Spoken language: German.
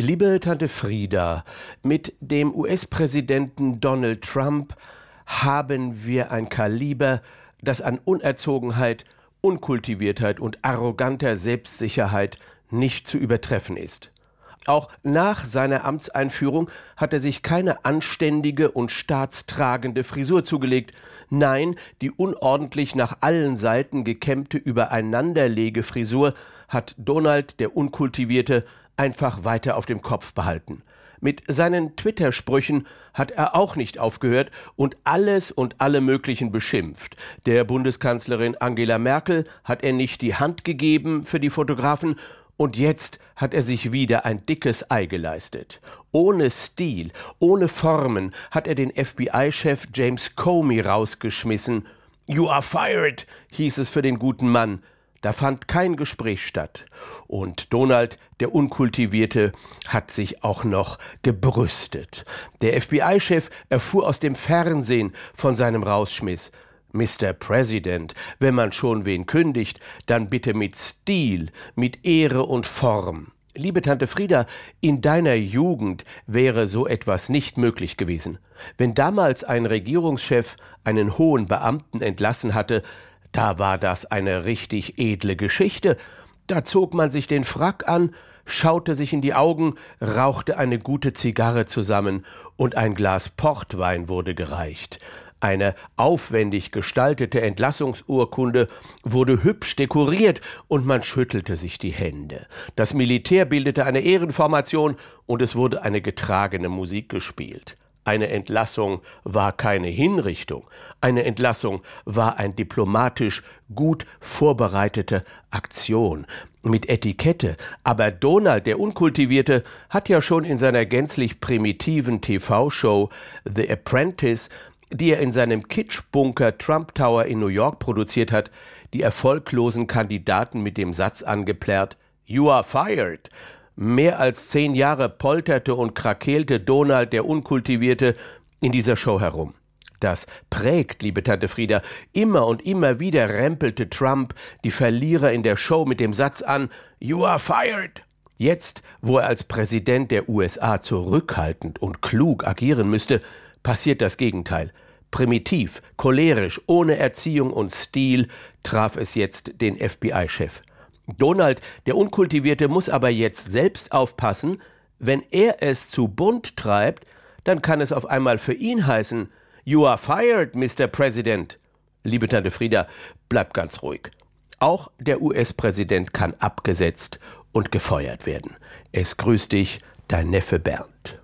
Liebe Tante Frieda, mit dem US-Präsidenten Donald Trump haben wir ein Kaliber, das an Unerzogenheit, Unkultiviertheit und arroganter Selbstsicherheit nicht zu übertreffen ist. Auch nach seiner Amtseinführung hat er sich keine anständige und staatstragende Frisur zugelegt. Nein, die unordentlich nach allen Seiten gekämmte Übereinanderlegefrisur hat Donald, der Unkultivierte, einfach weiter auf dem Kopf behalten. Mit seinen Twitter-Sprüchen hat er auch nicht aufgehört und alles und alle möglichen beschimpft. Der Bundeskanzlerin Angela Merkel hat er nicht die Hand gegeben für die Fotografen und jetzt hat er sich wieder ein dickes Ei geleistet. Ohne Stil, ohne Formen hat er den FBI-Chef James Comey rausgeschmissen. You are fired, hieß es für den guten Mann. Da fand kein Gespräch statt. Und Donald, der Unkultivierte, hat sich auch noch gebrüstet. Der FBI-Chef erfuhr aus dem Fernsehen von seinem Rausschmiss. Mr. President, wenn man schon wen kündigt, dann bitte mit Stil, mit Ehre und Form. Liebe Tante Frieda, in deiner Jugend wäre so etwas nicht möglich gewesen. Wenn damals ein Regierungschef einen hohen Beamten entlassen hatte, da war das eine richtig edle Geschichte. Da zog man sich den Frack an, schaute sich in die Augen, rauchte eine gute Zigarre zusammen und ein Glas Portwein wurde gereicht. Eine aufwendig gestaltete Entlassungsurkunde wurde hübsch dekoriert und man schüttelte sich die Hände. Das Militär bildete eine Ehrenformation und es wurde eine getragene Musik gespielt. Eine Entlassung war keine Hinrichtung, eine Entlassung war ein diplomatisch gut vorbereitete Aktion. Mit Etikette, aber Donald, der Unkultivierte, hat ja schon in seiner gänzlich primitiven TV-Show The Apprentice, die er in seinem Kitschbunker Trump Tower in New York produziert hat, die erfolglosen Kandidaten mit dem Satz angeplärrt You are fired Mehr als zehn Jahre polterte und krakeelte Donald, der Unkultivierte, in dieser Show herum. Das prägt, liebe Tante Frieda. Immer und immer wieder rempelte Trump die Verlierer in der Show mit dem Satz an You are fired. Jetzt, wo er als Präsident der USA zurückhaltend und klug agieren müsste, passiert das Gegenteil. Primitiv, cholerisch, ohne Erziehung und Stil traf es jetzt den FBI-Chef. Donald, der Unkultivierte, muss aber jetzt selbst aufpassen, wenn er es zu bunt treibt, dann kann es auf einmal für ihn heißen, You are fired, Mr. President. Liebe Tante Frieda, bleib ganz ruhig. Auch der US-Präsident kann abgesetzt und gefeuert werden. Es grüßt dich, dein Neffe Bernd.